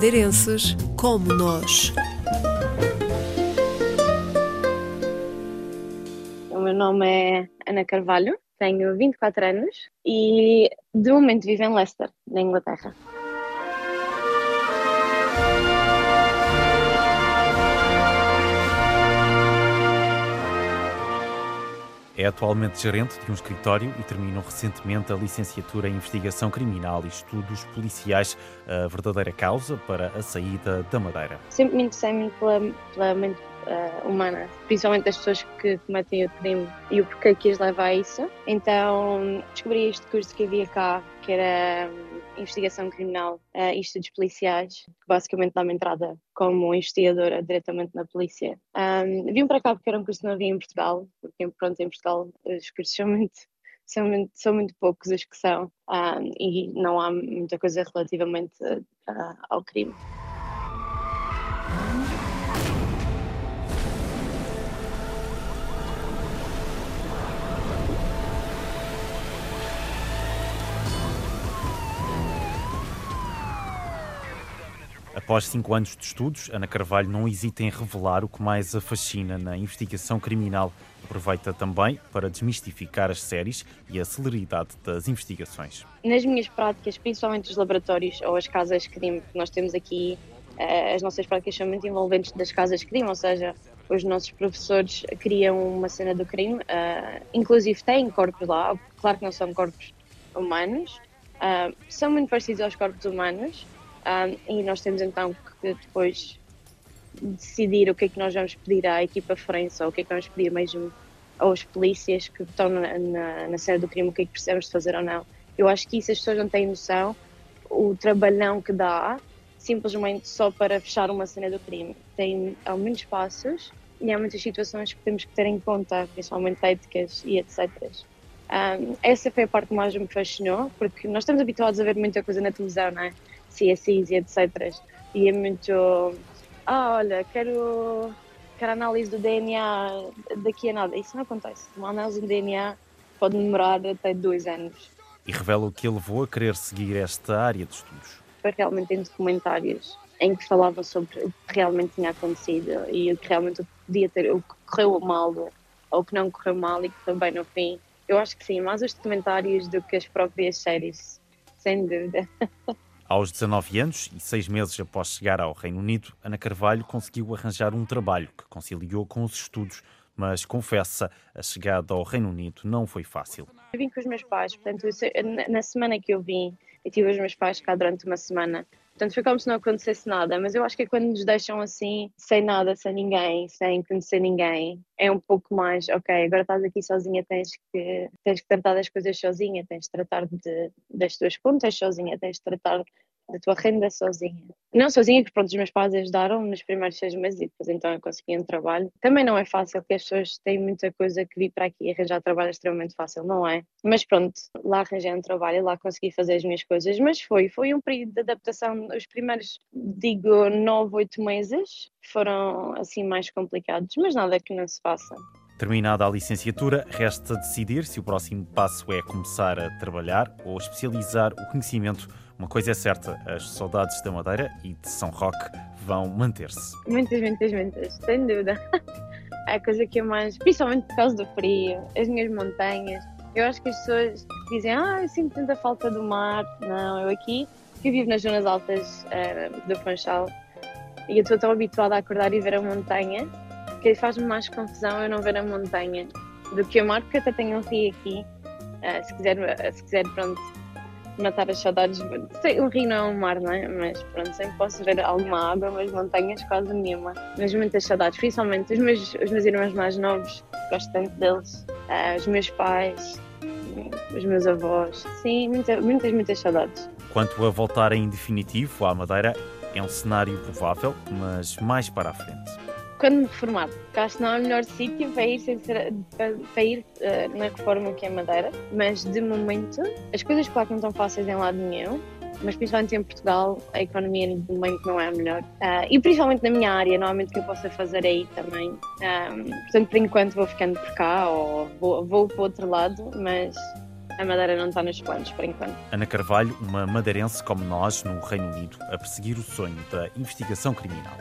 madeirenses como nós. O meu nome é Ana Carvalho, tenho 24 anos e de momento vivo em Leicester, na Inglaterra. É atualmente gerente de um escritório e terminou recentemente a licenciatura em Investigação Criminal e Estudos Policiais, a verdadeira causa para a saída da Madeira. Sempre me interessei muito pela, pela mente uh, humana, principalmente das pessoas que cometem o crime e o porquê que as leva a isso. Então descobri este curso que havia cá, que era um, Investigação Criminal uh, e Estudos Policiais, que basicamente dá-me entrada como investigadora diretamente na polícia. Um, vim para cá porque era um curso que não havia em Portugal, porque pronto, em Portugal os cursos são muito são muito, são muito poucos os que são um, e não há muita coisa relativamente uh, ao crime. Após cinco anos de estudos, Ana Carvalho não hesita em revelar o que mais a fascina na investigação criminal. Aproveita também para desmistificar as séries e a celeridade das investigações. Nas minhas práticas, principalmente os laboratórios ou as casas de crime que nós temos aqui, eh, as nossas práticas são muito envolventes das casas de crime, ou seja, os nossos professores criam uma cena do crime, uh, inclusive têm corpos lá, claro que não são corpos humanos, uh, são muito parecidos aos corpos humanos, um, e nós temos então que depois decidir o que é que nós vamos pedir à equipa forense ou o que é que vamos pedir mesmo aos polícias que estão na, na, na cena do crime, o que é que precisamos de fazer ou não. Eu acho que isso as pessoas não têm noção, o trabalhão que dá, simplesmente só para fechar uma cena do crime. Tem há muitos passos e há muitas situações que temos que ter em conta, principalmente éticas e etc. Um, essa foi a parte que mais me fascinou, porque nós estamos habituados a ver muita coisa na televisão, não é? CSIs e etc. E é muito. Ah, olha, quero, quero análise do DNA daqui a nada. Isso não acontece. Uma análise do DNA pode demorar até dois anos. E revela o que ele levou a querer seguir esta área de estudos. Foi realmente em documentários em que falava sobre o que realmente tinha acontecido e o que realmente podia ter, o que correu mal ou o que não correu mal e que foi bem no fim. Eu acho que sim, mais os documentários do que as próprias séries, sem dúvida. Aos 19 anos e seis meses após chegar ao Reino Unido, Ana Carvalho conseguiu arranjar um trabalho que conciliou com os estudos, mas confessa, a chegada ao Reino Unido não foi fácil. Eu vim com os meus pais, portanto, na semana que eu vim, eu tive os meus pais cá durante uma semana. Portanto, foi como se não acontecesse nada, mas eu acho que é quando nos deixam assim, sem nada, sem ninguém, sem conhecer ninguém, é um pouco mais, ok, agora estás aqui sozinha, tens que, tens que tratar das coisas sozinha, tens de tratar de, das tuas contas sozinha, tens de tratar da tua renda sozinha. Não sozinha, que pronto, os meus pais ajudaram nos primeiros seis meses e depois então eu consegui um trabalho. Também não é fácil, porque as pessoas têm muita coisa que vir para aqui e arranjar trabalho é extremamente fácil, não é? Mas pronto, lá arranjei um trabalho lá consegui fazer as minhas coisas, mas foi, foi um período de adaptação, os primeiros, digo, nove, oito meses foram assim mais complicados, mas nada que não se faça. Terminada a licenciatura, resta decidir se o próximo passo é começar a trabalhar ou especializar o conhecimento. Uma coisa é certa, as saudades da Madeira e de São Roque vão manter-se. Muitas, muitas, muitas, sem dúvida. É a coisa que eu mais, principalmente por causa do frio, as minhas montanhas. Eu acho que as pessoas dizem, ah, eu sinto tanta falta do mar. Não, eu aqui, eu vivo nas zonas altas uh, do Funchal e eu estou tão habituada a acordar e ver a montanha que faz-me mais confusão eu não ver a montanha do que o mar, porque eu até tenho um rio aqui. Uh, se, quiser, uh, se quiser, pronto, matar as saudades. Um rio não é um mar, não é? Mas pronto, sempre posso ver alguma água, mas montanhas quase nenhuma. Mas muitas saudades, principalmente os meus, os meus irmãos mais novos, gosto tanto deles, uh, os meus pais, os meus avós. Sim, muita, muitas, muitas saudades. Quanto a voltar em definitivo à Madeira, é um cenário provável, mas mais para a frente quando me reformar, porque acho que não é o melhor sítio para ir, ser, para, ir uh, na reforma que é Madeira, mas de momento as coisas claro que não estão fáceis em lado nenhum, mas principalmente em Portugal a economia de momento não é a melhor. Uh, e principalmente na minha área, normalmente o que eu possa fazer aí também. Um, portanto, por enquanto vou ficando por cá ou vou, vou para o outro lado, mas a Madeira não está nos planos, por enquanto. Ana Carvalho, uma madeirense como nós no Reino Unido, a perseguir o sonho da investigação criminal.